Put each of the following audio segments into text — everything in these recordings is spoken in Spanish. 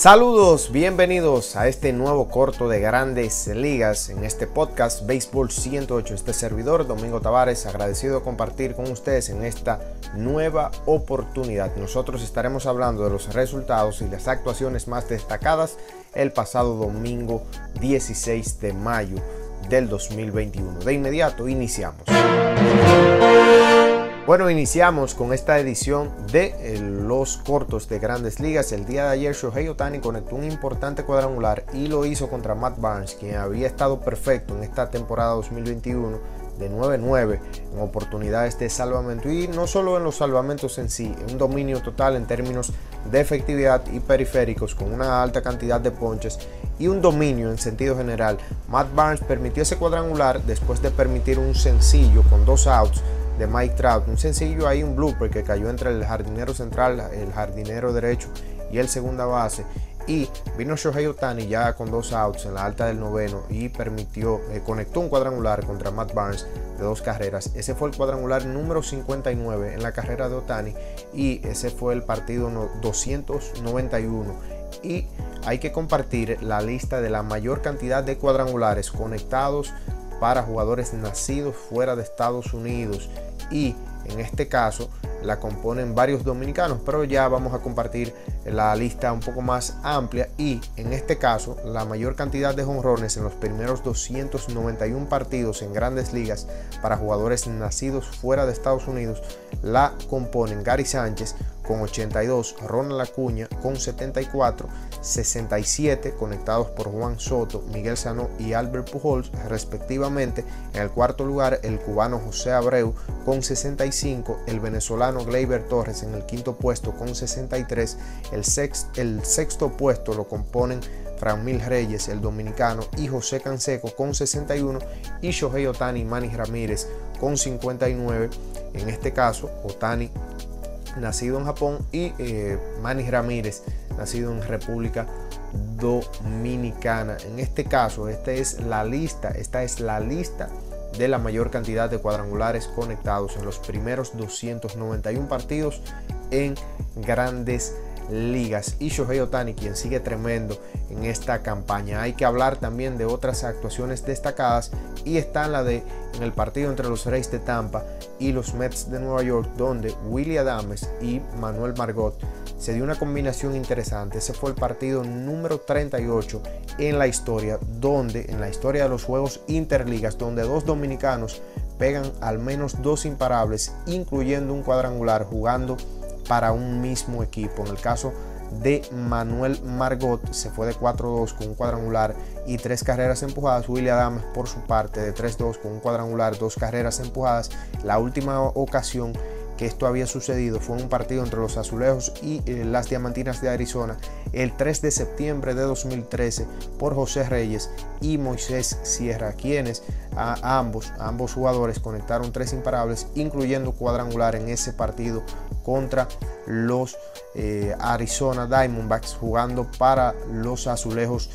Saludos, bienvenidos a este nuevo corto de grandes ligas en este podcast Béisbol 108. Este servidor, Domingo Tavares, agradecido de compartir con ustedes en esta nueva oportunidad. Nosotros estaremos hablando de los resultados y las actuaciones más destacadas el pasado domingo 16 de mayo del 2021. De inmediato iniciamos. Bueno, iniciamos con esta edición de eh, los cortos de grandes ligas. El día de ayer Shohei Otani conectó un importante cuadrangular y lo hizo contra Matt Barnes, quien había estado perfecto en esta temporada 2021 de 9-9 en oportunidades de salvamento y no solo en los salvamentos en sí, un dominio total en términos de efectividad y periféricos con una alta cantidad de ponches y un dominio en sentido general. Matt Barnes permitió ese cuadrangular después de permitir un sencillo con dos outs de Mike Trout. Un sencillo ahí, un blooper que cayó entre el jardinero central, el jardinero derecho y el segunda base. Y vino Shohei Otani ya con dos outs en la alta del noveno y permitió, eh, conectó un cuadrangular contra Matt Barnes de dos carreras. Ese fue el cuadrangular número 59 en la carrera de Otani y ese fue el partido 291. Y hay que compartir la lista de la mayor cantidad de cuadrangulares conectados para jugadores nacidos fuera de Estados Unidos y en este caso la componen varios dominicanos, pero ya vamos a compartir la lista un poco más amplia y en este caso la mayor cantidad de jonrones en los primeros 291 partidos en grandes ligas para jugadores nacidos fuera de Estados Unidos la componen Gary Sánchez con 82, Ronald Acuña con 74, 67 conectados por Juan Soto, Miguel Sano y Albert Pujols respectivamente. En el cuarto lugar el cubano José Abreu con 65, el venezolano Gleyber Torres en el quinto puesto con 63, el, sexto puesto lo componen Mil Reyes, el dominicano, y José Canseco con 61 y Shohei Otani y Manny Ramírez con 59. En este caso, Otani nacido en Japón, y eh, Manny Ramírez, nacido en República Dominicana. En este caso, esta es la lista, esta es la lista de la mayor cantidad de cuadrangulares conectados en los primeros 291 partidos en grandes ligas. Y Shohei Otani, quien sigue tremendo en esta campaña. Hay que hablar también de otras actuaciones destacadas y está en la de en el partido entre los Reyes de Tampa y los Mets de Nueva York, donde Willie Adams y Manuel Margot se dio una combinación interesante. Ese fue el partido número 38 en la historia, donde en la historia de los juegos interligas, donde dos dominicanos pegan al menos dos imparables, incluyendo un cuadrangular jugando para un mismo equipo. En el caso de Manuel Margot se fue de 4-2 con un cuadrangular y tres carreras empujadas. William Adams por su parte de 3-2 con un cuadrangular, dos carreras empujadas. La última ocasión esto había sucedido fue un partido entre los Azulejos y eh, las Diamantinas de Arizona el 3 de septiembre de 2013 por José Reyes y Moisés Sierra, quienes a ambos, ambos jugadores conectaron tres imparables, incluyendo cuadrangular en ese partido contra los eh, Arizona Diamondbacks, jugando para los Azulejos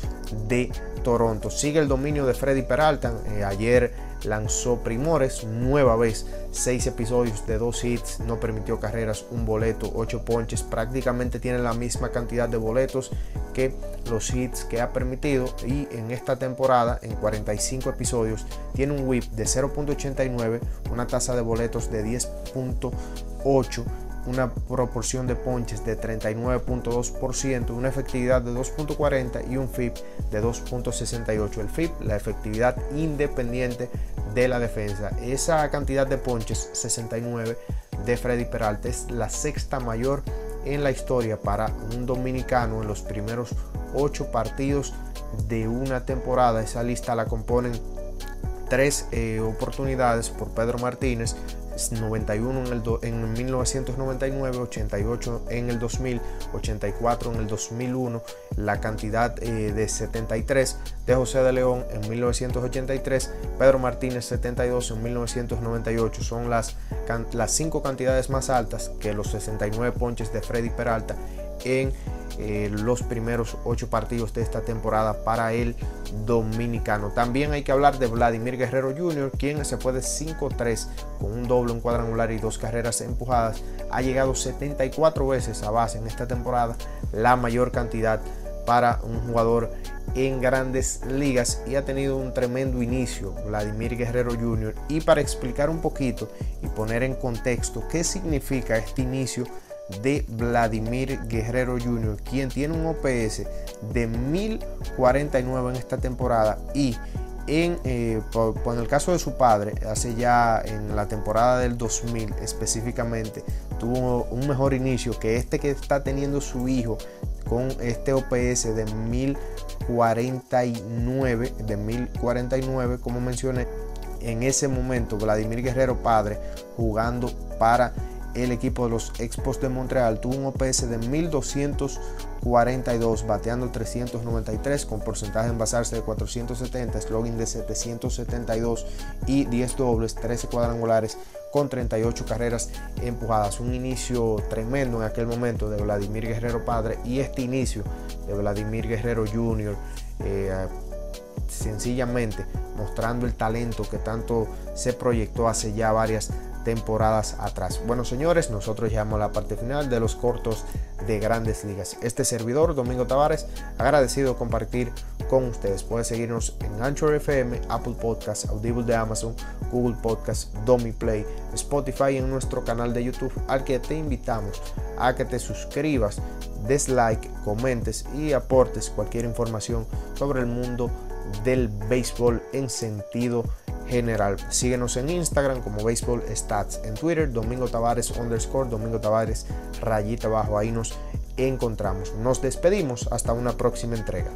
de Toronto. Sigue el dominio de Freddy Peralta. Eh, ayer lanzó primores, nueva vez, seis episodios de dos hits, no permitió carreras, un boleto, ocho ponches, prácticamente tiene la misma cantidad de boletos que los hits que ha permitido y en esta temporada, en 45 episodios, tiene un whip de 0.89, una tasa de boletos de 10.8 una proporción de ponches de 39.2%, una efectividad de 2.40 y un FIP de 2.68. El FIP, la efectividad independiente de la defensa. Esa cantidad de ponches, 69 de Freddy Peralta, es la sexta mayor en la historia para un dominicano en los primeros ocho partidos de una temporada. Esa lista la componen tres eh, oportunidades por Pedro Martínez, 91 en, el en 1999, 88 en el 2000, 84 en el 2001, la cantidad eh, de 73 de José de León en 1983, Pedro Martínez 72 en 1998. Son las, las cinco cantidades más altas que los 69 ponches de Freddy Peralta en eh, los primeros ocho partidos de esta temporada para el dominicano. También hay que hablar de Vladimir Guerrero Jr., quien se fue de 5-3 con un doble, un cuadrangular y dos carreras empujadas. Ha llegado 74 veces a base en esta temporada, la mayor cantidad para un jugador en grandes ligas y ha tenido un tremendo inicio Vladimir Guerrero Jr. Y para explicar un poquito y poner en contexto qué significa este inicio de Vladimir Guerrero Jr., quien tiene un OPS de 1049 en esta temporada y en, eh, el caso de su padre, hace ya en la temporada del 2000 específicamente, tuvo un mejor inicio que este que está teniendo su hijo con este OPS de 1049, de 1049 como mencioné, en ese momento Vladimir Guerrero padre jugando para el equipo de los Expos de Montreal tuvo un OPS de 1242, bateando 393 con porcentaje en basarse de 470, slogan de 772 y 10 dobles, 13 cuadrangulares con 38 carreras empujadas. Un inicio tremendo en aquel momento de Vladimir Guerrero padre y este inicio de Vladimir Guerrero Jr. Eh, sencillamente mostrando el talento que tanto se proyectó hace ya varias temporadas atrás. Bueno, señores, nosotros llegamos a la parte final de los cortos de grandes ligas. Este servidor, Domingo Tavares, agradecido compartir con ustedes. Puedes seguirnos en Anchor FM, Apple Podcasts, Audible de Amazon, Google Podcasts, Domi Play, Spotify y en nuestro canal de YouTube al que te invitamos a que te suscribas, des like, comentes y aportes cualquier información sobre el mundo del béisbol en sentido general. Síguenos en Instagram como Baseball Stats, en Twitter Domingo Tavares underscore, Domingo Tavares rayita abajo, ahí nos encontramos. Nos despedimos hasta una próxima entrega.